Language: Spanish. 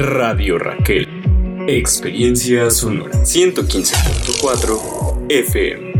Radio Raquel. Experiencia sonora 115.4 FM.